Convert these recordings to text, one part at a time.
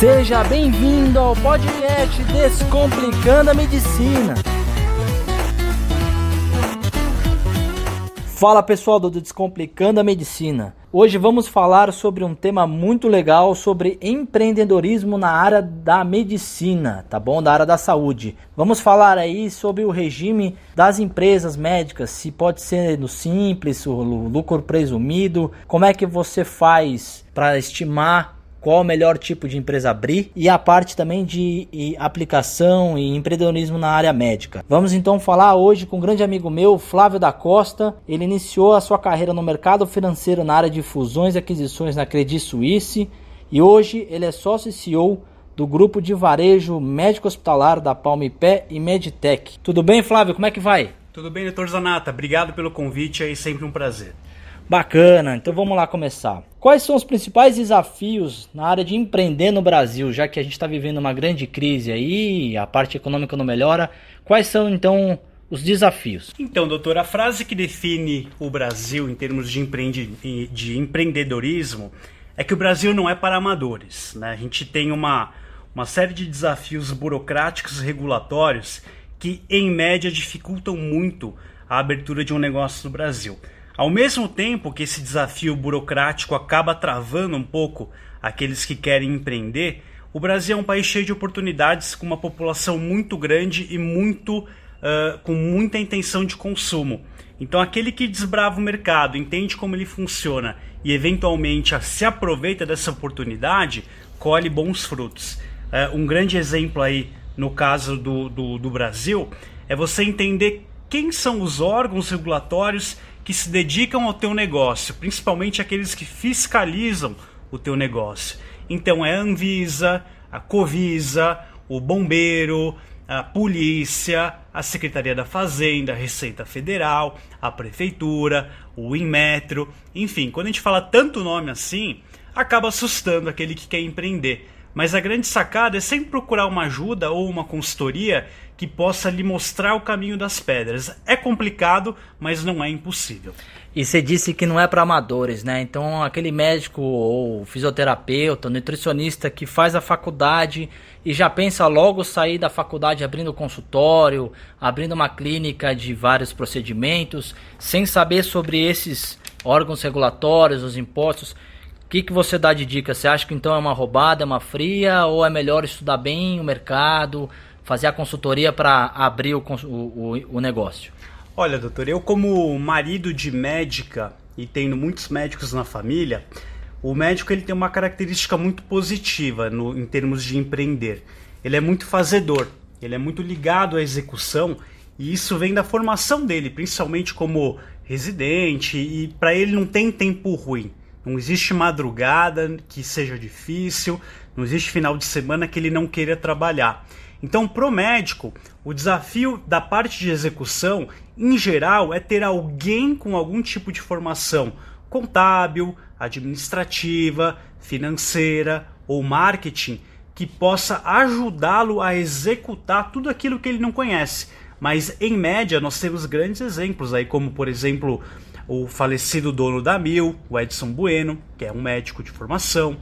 Seja bem-vindo ao podcast Descomplicando a Medicina. Fala pessoal do Descomplicando a Medicina. Hoje vamos falar sobre um tema muito legal sobre empreendedorismo na área da medicina, tá bom? Da área da saúde. Vamos falar aí sobre o regime das empresas médicas, se pode ser no simples, o lucro presumido, como é que você faz para estimar qual o melhor tipo de empresa abrir e a parte também de aplicação e empreendedorismo na área médica. Vamos então falar hoje com um grande amigo meu, Flávio da Costa. Ele iniciou a sua carreira no mercado financeiro na área de fusões e aquisições na Credit Suisse e hoje ele é sócio e CEO do grupo de varejo médico hospitalar da Palme Pé e Meditech. Tudo bem, Flávio? Como é que vai? Tudo bem, doutor Zanata. Obrigado pelo convite, é sempre um prazer. Bacana, então vamos lá começar. Quais são os principais desafios na área de empreender no Brasil, já que a gente está vivendo uma grande crise aí, a parte econômica não melhora? Quais são então os desafios? Então, doutor, a frase que define o Brasil em termos de, empreende, de empreendedorismo é que o Brasil não é para amadores. Né? A gente tem uma, uma série de desafios burocráticos e regulatórios que, em média, dificultam muito a abertura de um negócio no Brasil. Ao mesmo tempo que esse desafio burocrático acaba travando um pouco aqueles que querem empreender, o Brasil é um país cheio de oportunidades, com uma população muito grande e muito uh, com muita intenção de consumo. Então, aquele que desbrava o mercado, entende como ele funciona e eventualmente se aproveita dessa oportunidade, colhe bons frutos. Uh, um grande exemplo aí, no caso do, do, do Brasil, é você entender quem são os órgãos regulatórios que se dedicam ao teu negócio, principalmente aqueles que fiscalizam o teu negócio. Então é a Anvisa, a Covisa, o bombeiro, a polícia, a Secretaria da Fazenda, a Receita Federal, a Prefeitura, o Inmetro, enfim, quando a gente fala tanto nome assim, acaba assustando aquele que quer empreender. Mas a grande sacada é sempre procurar uma ajuda ou uma consultoria que possa lhe mostrar o caminho das pedras. É complicado, mas não é impossível. E você disse que não é para amadores, né? Então, aquele médico ou fisioterapeuta, nutricionista que faz a faculdade e já pensa logo sair da faculdade abrindo consultório, abrindo uma clínica de vários procedimentos, sem saber sobre esses órgãos regulatórios, os impostos. O que, que você dá de dica? Você acha que então é uma roubada, é uma fria, ou é melhor estudar bem o mercado? fazer a consultoria para abrir o, o, o negócio? Olha, doutor, eu como marido de médica e tendo muitos médicos na família, o médico ele tem uma característica muito positiva no, em termos de empreender. Ele é muito fazedor, ele é muito ligado à execução e isso vem da formação dele, principalmente como residente e para ele não tem tempo ruim. Não existe madrugada que seja difícil, não existe final de semana que ele não queira trabalhar. Então, para o médico, o desafio da parte de execução, em geral, é ter alguém com algum tipo de formação contábil, administrativa, financeira ou marketing que possa ajudá-lo a executar tudo aquilo que ele não conhece. Mas em média nós temos grandes exemplos aí, como por exemplo o falecido dono da Mil, o Edson Bueno, que é um médico de formação,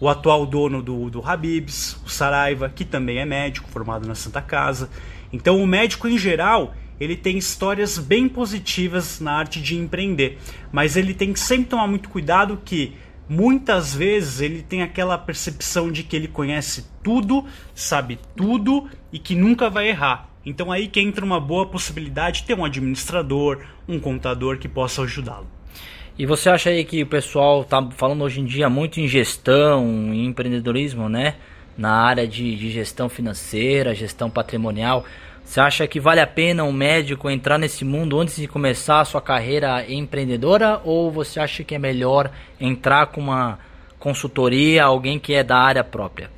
o atual dono do, do Habibs, o Saraiva, que também é médico, formado na Santa Casa. Então, o médico em geral, ele tem histórias bem positivas na arte de empreender, mas ele tem que sempre tomar muito cuidado que muitas vezes ele tem aquela percepção de que ele conhece tudo, sabe tudo e que nunca vai errar. Então aí que entra uma boa possibilidade de ter um administrador, um contador que possa ajudá-lo. E você acha aí que o pessoal tá falando hoje em dia muito em gestão, em empreendedorismo, né? Na área de, de gestão financeira, gestão patrimonial. Você acha que vale a pena um médico entrar nesse mundo antes de começar a sua carreira empreendedora? Ou você acha que é melhor entrar com uma consultoria, alguém que é da área própria?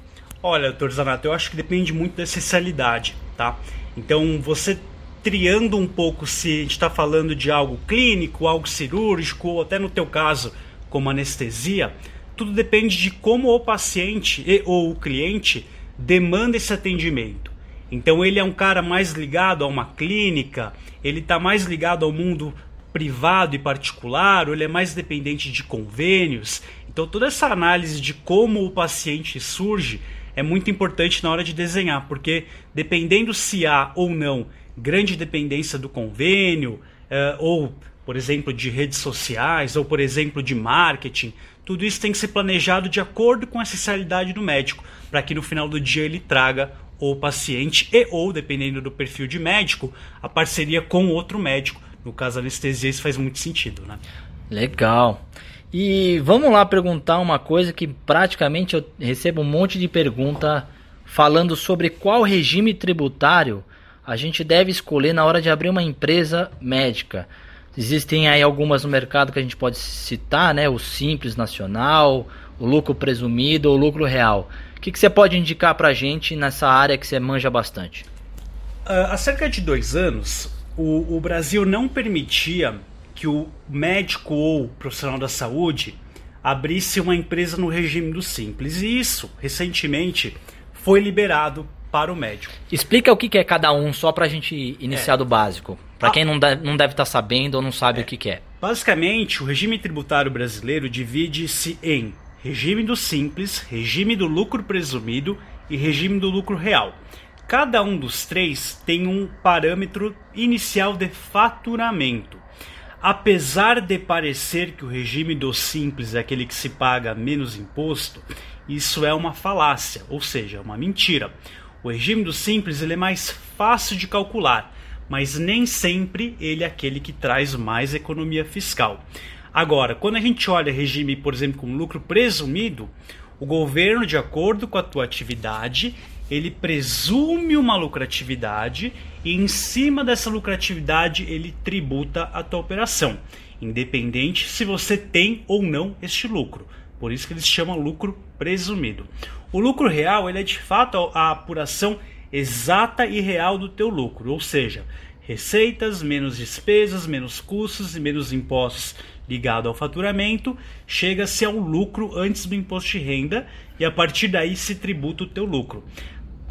Olha, doutor Zanato, eu acho que depende muito da essencialidade, tá? Então, você triando um pouco se a gente está falando de algo clínico, algo cirúrgico, ou até no teu caso, como anestesia, tudo depende de como o paciente e, ou o cliente demanda esse atendimento. Então ele é um cara mais ligado a uma clínica, ele está mais ligado ao mundo privado e particular, ou ele é mais dependente de convênios. Então toda essa análise de como o paciente surge é muito importante na hora de desenhar, porque dependendo se há ou não grande dependência do convênio, uh, ou, por exemplo, de redes sociais, ou, por exemplo, de marketing, tudo isso tem que ser planejado de acordo com a especialidade do médico, para que no final do dia ele traga o paciente e ou, dependendo do perfil de médico, a parceria com outro médico. No caso anestesia, isso faz muito sentido, né? Legal. E vamos lá perguntar uma coisa que praticamente eu recebo um monte de pergunta falando sobre qual regime tributário a gente deve escolher na hora de abrir uma empresa médica. Existem aí algumas no mercado que a gente pode citar, né? O Simples Nacional, o lucro presumido ou lucro real. O que, que você pode indicar para a gente nessa área que você manja bastante? Uh, há cerca de dois anos, o, o Brasil não permitia que o médico ou profissional da saúde abrisse uma empresa no regime do Simples. E isso, recentemente, foi liberado para o médico. Explica o que é cada um, só para a gente iniciar é. do básico. Para ah. quem não deve, não deve estar tá sabendo ou não sabe é. o que, que é. Basicamente, o regime tributário brasileiro divide-se em regime do simples, regime do lucro presumido e regime do lucro real. Cada um dos três tem um parâmetro inicial de faturamento. Apesar de parecer que o regime do simples é aquele que se paga menos imposto, isso é uma falácia, ou seja, uma mentira. O regime do simples ele é mais fácil de calcular, mas nem sempre ele é aquele que traz mais economia fiscal. Agora, quando a gente olha regime, por exemplo, com lucro presumido, o governo, de acordo com a tua atividade, ele presume uma lucratividade e em cima dessa lucratividade ele tributa a tua operação, independente se você tem ou não este lucro. Por isso que eles chamam lucro presumido. O lucro real ele é de fato a apuração exata e real do teu lucro, ou seja, receitas menos despesas, menos custos e menos impostos ligado ao faturamento, chega-se ao lucro antes do imposto de renda e a partir daí se tributa o teu lucro.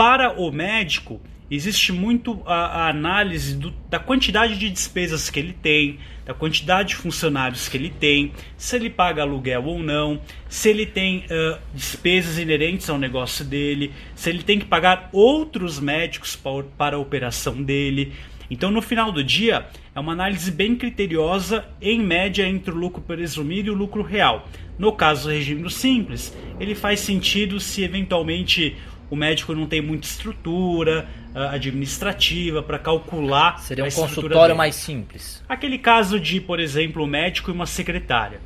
Para o médico, existe muito a, a análise do, da quantidade de despesas que ele tem, da quantidade de funcionários que ele tem, se ele paga aluguel ou não, se ele tem uh, despesas inerentes ao negócio dele, se ele tem que pagar outros médicos para, para a operação dele. Então, no final do dia, é uma análise bem criteriosa, em média, entre o lucro presumido e o lucro real. No caso do regime do simples, ele faz sentido se eventualmente o médico não tem muita estrutura uh, administrativa para calcular. Seria um consultório dele. mais simples. Aquele caso de, por exemplo, o médico e uma secretária.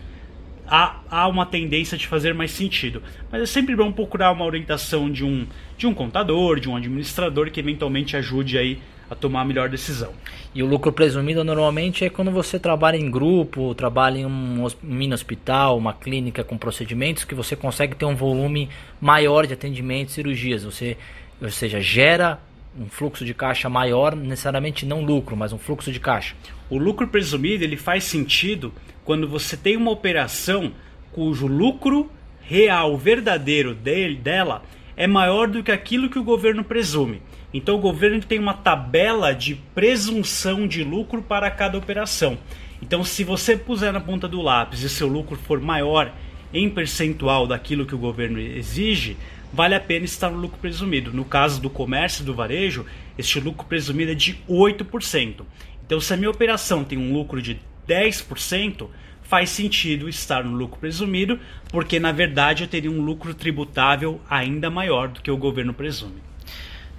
Há, há uma tendência de fazer mais sentido. Mas é sempre bom procurar uma orientação de um, de um contador, de um administrador que eventualmente ajude aí a tomar a melhor decisão. E o lucro presumido normalmente é quando você trabalha em grupo, trabalha em um mini hospital, uma clínica com procedimentos que você consegue ter um volume maior de atendimento e cirurgias. Você, ou seja, gera um fluxo de caixa maior, necessariamente não lucro, mas um fluxo de caixa. O lucro presumido ele faz sentido quando você tem uma operação cujo lucro real, verdadeiro dele, dela é maior do que aquilo que o governo presume. Então o governo tem uma tabela de presunção de lucro para cada operação. Então se você puser na ponta do lápis e seu lucro for maior em percentual daquilo que o governo exige, vale a pena estar no lucro presumido. No caso do comércio e do varejo, este lucro presumido é de 8%. Então se a minha operação tem um lucro de 10%, faz sentido estar no lucro presumido, porque na verdade eu teria um lucro tributável ainda maior do que o governo presume.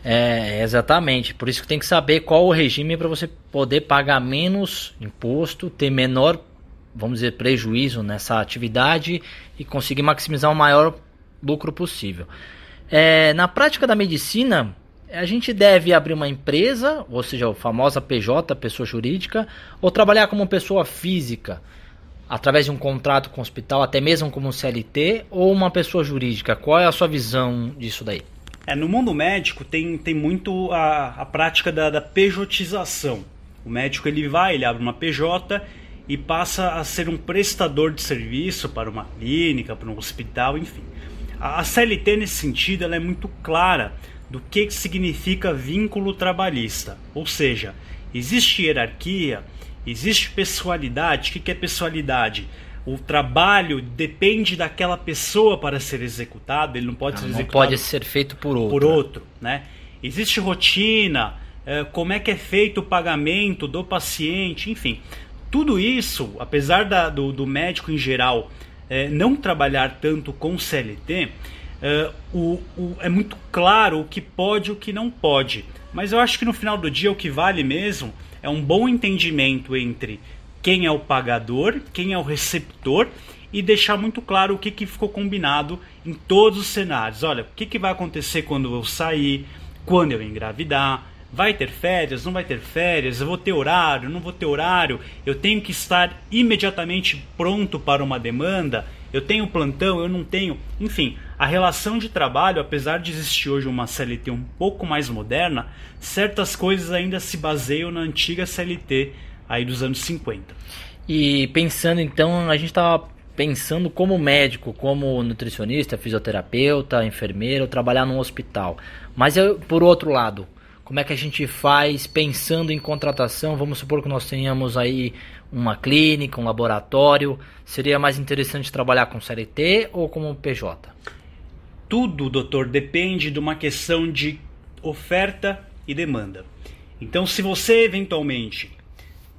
É, exatamente. Por isso que tem que saber qual o regime para você poder pagar menos imposto, ter menor, vamos dizer, prejuízo nessa atividade e conseguir maximizar o maior lucro possível. É, na prática da medicina, a gente deve abrir uma empresa, ou seja, a famosa PJ, pessoa jurídica, ou trabalhar como pessoa física, através de um contrato com o hospital, até mesmo como CLT, ou uma pessoa jurídica. Qual é a sua visão disso daí? É, no mundo médico tem, tem muito a, a prática da, da pejotização. O médico ele vai, ele abre uma PJ e passa a ser um prestador de serviço para uma clínica, para um hospital, enfim. A, a CLT nesse sentido ela é muito clara do que, que significa vínculo trabalhista, ou seja, existe hierarquia, existe pessoalidade. O que, que é pessoalidade? O trabalho depende daquela pessoa para ser executado, ele não pode não, ser não executado pode ser feito por outro. Por outro, né? Existe rotina, é, como é que é feito o pagamento do paciente, enfim. Tudo isso, apesar da, do, do, médico em geral é, não trabalhar tanto com CLT, é, o, o, é muito claro o que pode e o que não pode. Mas eu acho que no final do dia o que vale mesmo é um bom entendimento entre quem é o pagador, quem é o receptor e deixar muito claro o que, que ficou combinado em todos os cenários. Olha, o que, que vai acontecer quando eu sair, quando eu engravidar, vai ter férias, não vai ter férias, eu vou ter horário, não vou ter horário, eu tenho que estar imediatamente pronto para uma demanda, eu tenho plantão, eu não tenho. Enfim, a relação de trabalho, apesar de existir hoje uma CLT um pouco mais moderna, certas coisas ainda se baseiam na antiga CLT aí dos anos 50. E pensando então, a gente estava pensando como médico, como nutricionista, fisioterapeuta, enfermeiro, trabalhar num hospital. Mas eu, por outro lado, como é que a gente faz pensando em contratação? Vamos supor que nós tenhamos aí uma clínica, um laboratório. Seria mais interessante trabalhar com CLT ou como PJ? Tudo, doutor, depende de uma questão de oferta e demanda. Então, se você eventualmente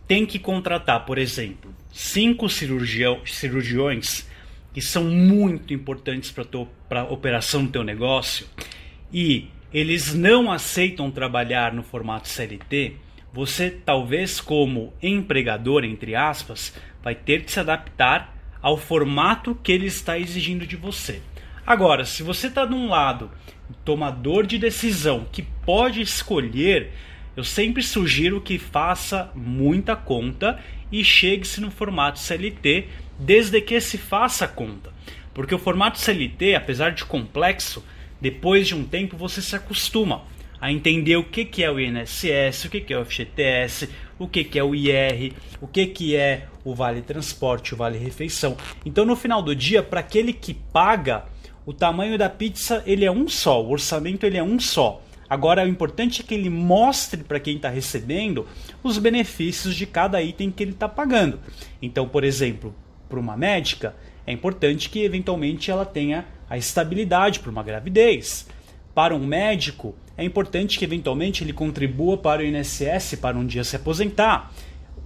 tem que contratar, por exemplo, cinco cirurgiões que são muito importantes para a operação do teu negócio e eles não aceitam trabalhar no formato CLT, você talvez como empregador, entre aspas, vai ter que se adaptar ao formato que ele está exigindo de você. Agora, se você está de um lado, tomador de decisão, que pode escolher eu sempre sugiro que faça muita conta e chegue-se no formato CLT, desde que se faça conta. Porque o formato CLT, apesar de complexo, depois de um tempo você se acostuma a entender o que, que é o INSS, o que, que é o FGTS, o que, que é o IR, o que, que é o Vale Transporte, o Vale Refeição. Então, no final do dia, para aquele que paga, o tamanho da pizza ele é um só, o orçamento ele é um só. Agora, o importante é que ele mostre para quem está recebendo os benefícios de cada item que ele está pagando. Então, por exemplo, para uma médica, é importante que eventualmente ela tenha a estabilidade para uma gravidez. Para um médico, é importante que eventualmente ele contribua para o INSS para um dia se aposentar.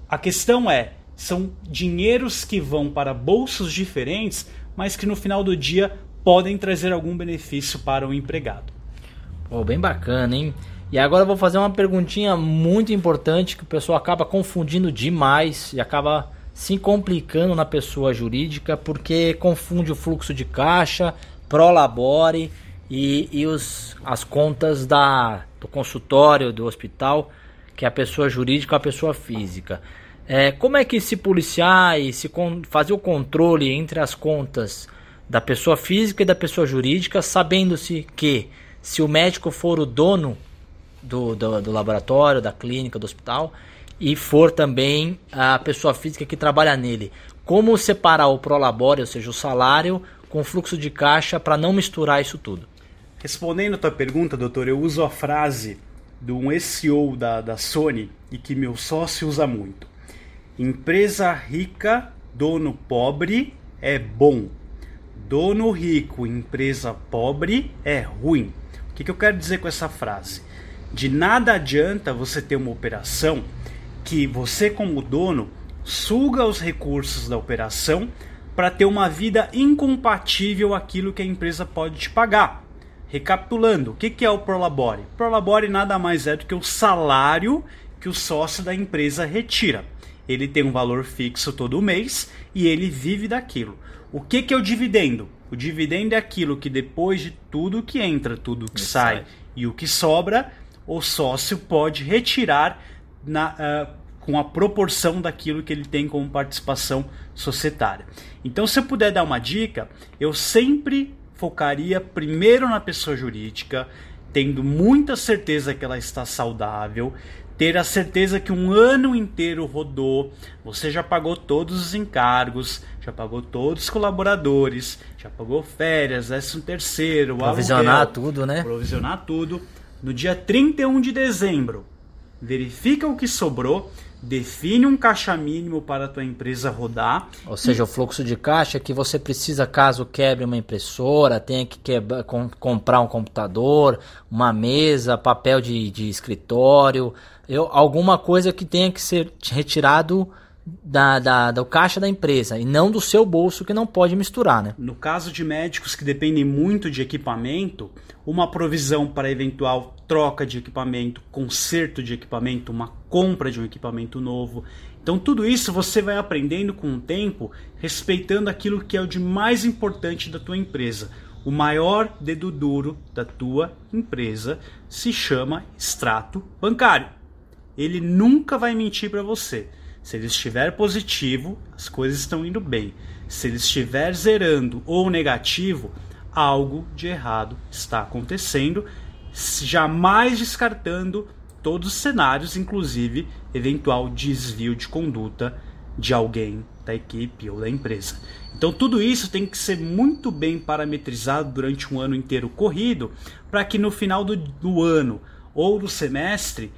A questão é, são dinheiros que vão para bolsos diferentes, mas que no final do dia podem trazer algum benefício para o empregado. Oh, bem bacana, hein? E agora eu vou fazer uma perguntinha muito importante que o pessoal acaba confundindo demais e acaba se complicando na pessoa jurídica porque confunde o fluxo de caixa, prolabore e, e os, as contas da, do consultório, do hospital, que é a pessoa jurídica a pessoa física. É, como é que se policiar e se fazer o controle entre as contas da pessoa física e da pessoa jurídica, sabendo-se que se o médico for o dono do, do, do, laboratório, da clínica, do hospital, e for também a pessoa física que trabalha nele. Como separar o prolabore, ou seja, o salário, com o fluxo de caixa para não misturar isso tudo? Respondendo a tua pergunta, doutor, eu uso a frase de um SEO da, da Sony e que meu sócio usa muito. Empresa rica, dono pobre é bom. Dono rico, empresa pobre é ruim. Que, que eu quero dizer com essa frase? De nada adianta você ter uma operação que você, como dono, suga os recursos da operação para ter uma vida incompatível aquilo que a empresa pode te pagar. Recapitulando, o que, que é o Prolabore? Prolabore nada mais é do que o salário que o sócio da empresa retira. Ele tem um valor fixo todo mês e ele vive daquilo. O que, que é o dividendo? O dividendo é aquilo que depois de tudo que entra, tudo que sai, sai, e o que sobra, o sócio pode retirar na, uh, com a proporção daquilo que ele tem como participação societária. Então, se eu puder dar uma dica, eu sempre focaria primeiro na pessoa jurídica, tendo muita certeza que ela está saudável, ter a certeza que um ano inteiro rodou, você já pagou todos os encargos, já pagou todos os colaboradores, já pagou férias, décimo terceiro, provisionar aluguel, tudo, né? Provisionar tudo. No dia 31 de dezembro, verifica o que sobrou, define um caixa mínimo para a tua empresa rodar. Ou seja, o fluxo de caixa que você precisa caso quebre uma impressora, tenha que quebra, com, comprar um computador, uma mesa, papel de, de escritório, eu, alguma coisa que tenha que ser retirado da, da, do caixa da empresa e não do seu bolso que não pode misturar, né? No caso de médicos que dependem muito de equipamento, uma provisão para eventual troca de equipamento, conserto de equipamento, uma compra de um equipamento novo. Então tudo isso você vai aprendendo com o tempo, respeitando aquilo que é o de mais importante da tua empresa. O maior dedo duro da tua empresa se chama extrato bancário. Ele nunca vai mentir para você. Se ele estiver positivo, as coisas estão indo bem. Se ele estiver zerando ou negativo, algo de errado está acontecendo, jamais descartando todos os cenários, inclusive eventual desvio de conduta de alguém da equipe ou da empresa. Então tudo isso tem que ser muito bem parametrizado durante um ano inteiro corrido, para que no final do, do ano ou do semestre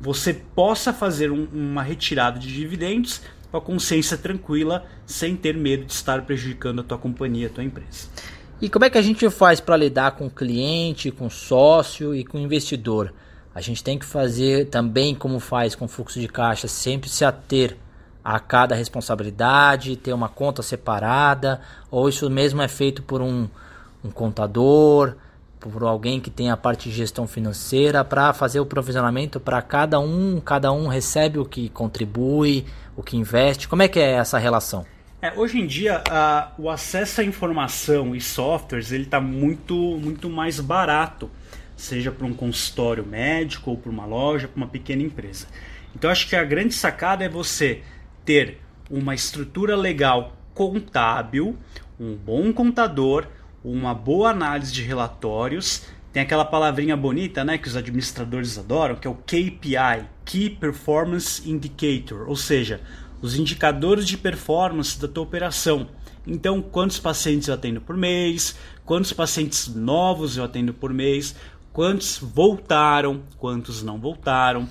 você possa fazer um, uma retirada de dividendos com a consciência tranquila, sem ter medo de estar prejudicando a tua companhia, a tua empresa. E como é que a gente faz para lidar com cliente, com sócio e com investidor? A gente tem que fazer também como faz com fluxo de caixa, sempre se ater a cada responsabilidade, ter uma conta separada, ou isso mesmo é feito por um, um contador, por alguém que tem a parte de gestão financeira para fazer o provisionamento para cada um, cada um recebe o que contribui, o que investe. Como é que é essa relação? É, hoje em dia a, o acesso à informação e softwares ele está muito muito mais barato, seja para um consultório médico ou para uma loja, para uma pequena empresa. Então acho que a grande sacada é você ter uma estrutura legal contábil, um bom contador, uma boa análise de relatórios. Tem aquela palavrinha bonita, né, que os administradores adoram, que é o KPI, Key Performance Indicator, ou seja, os indicadores de performance da tua operação. Então, quantos pacientes eu atendo por mês, quantos pacientes novos eu atendo por mês, quantos voltaram, quantos não voltaram.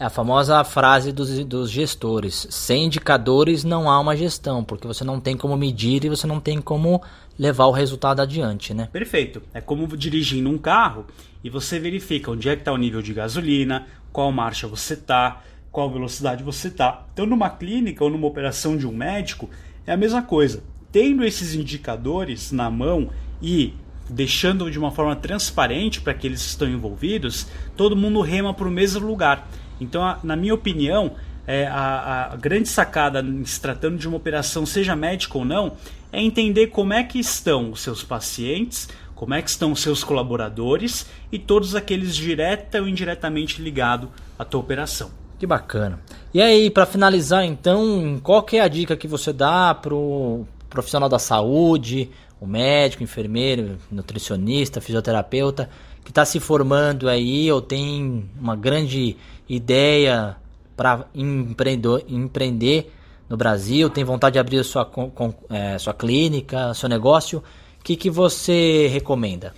É a famosa frase dos, dos gestores: sem indicadores não há uma gestão, porque você não tem como medir e você não tem como levar o resultado adiante, né? Perfeito. É como dirigindo um carro e você verifica onde é que está o nível de gasolina, qual marcha você está, qual velocidade você está. Então, numa clínica ou numa operação de um médico, é a mesma coisa. Tendo esses indicadores na mão e deixando de uma forma transparente para aqueles que estão envolvidos, todo mundo rema para o mesmo lugar. Então, na minha opinião, é, a, a, grande sacada se tratando de uma operação, seja médica ou não, é entender como é que estão os seus pacientes, como é que estão os seus colaboradores e todos aqueles direta ou indiretamente ligados à tua operação. Que bacana. E aí, para finalizar, então, qual que é a dica que você dá para o profissional da saúde, o médico, enfermeiro, nutricionista, fisioterapeuta, que está se formando aí ou tem uma grande ideia para empreender no Brasil, tem vontade de abrir sua, com, é, sua clínica, seu negócio, o que, que você recomenda?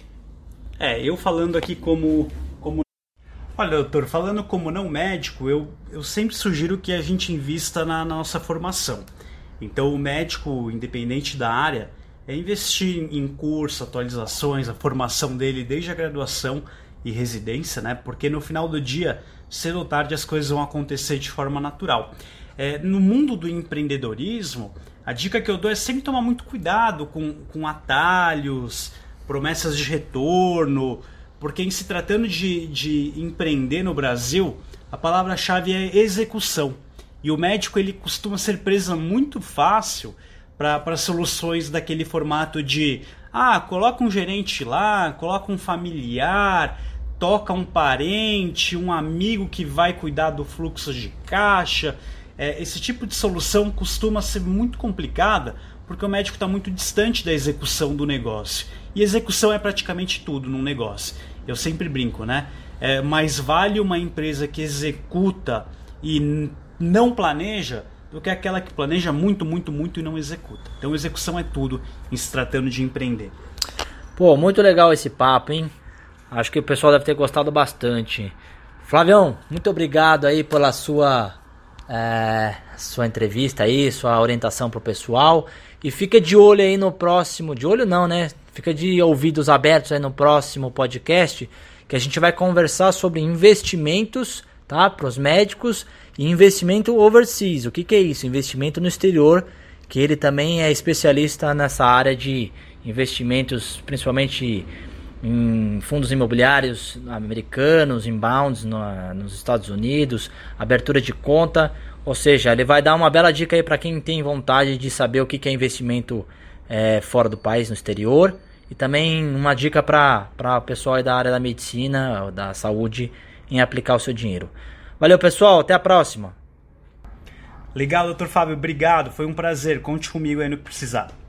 É, eu falando aqui como, como. Olha, doutor, falando como não médico, eu, eu sempre sugiro que a gente invista na, na nossa formação. Então, o médico, independente da área, é investir em curso, atualizações, a formação dele desde a graduação e residência, né? Porque no final do dia, cedo ou tarde, as coisas vão acontecer de forma natural. É, no mundo do empreendedorismo, a dica que eu dou é sempre tomar muito cuidado com, com atalhos, promessas de retorno, porque em se tratando de, de empreender no Brasil, a palavra-chave é execução. E o médico ele costuma ser preso muito fácil para soluções daquele formato de ah, coloca um gerente lá, coloca um familiar, toca um parente, um amigo que vai cuidar do fluxo de caixa. É, esse tipo de solução costuma ser muito complicada porque o médico está muito distante da execução do negócio. E execução é praticamente tudo num negócio. Eu sempre brinco, né? É, mais vale uma empresa que executa e não planeja do que aquela que planeja muito, muito, muito e não executa. Então, execução é tudo em se tratando de empreender. Pô, muito legal esse papo, hein? Acho que o pessoal deve ter gostado bastante. Flavião, muito obrigado aí pela sua é, sua entrevista aí, sua orientação pro pessoal. E fica de olho aí no próximo. De olho não, né? Fica de ouvidos abertos aí no próximo podcast. Que a gente vai conversar sobre investimentos, tá? Para os médicos e investimento overseas. O que, que é isso? Investimento no exterior. Que ele também é especialista nessa área de investimentos, principalmente em fundos imobiliários americanos, inbounds no, nos Estados Unidos, abertura de conta, ou seja, ele vai dar uma bela dica aí para quem tem vontade de saber o que é investimento é, fora do país, no exterior, e também uma dica para o pessoal da área da medicina, da saúde, em aplicar o seu dinheiro. Valeu, pessoal, até a próxima. Legal, doutor Fábio, obrigado, foi um prazer. Conte comigo aí no que precisar.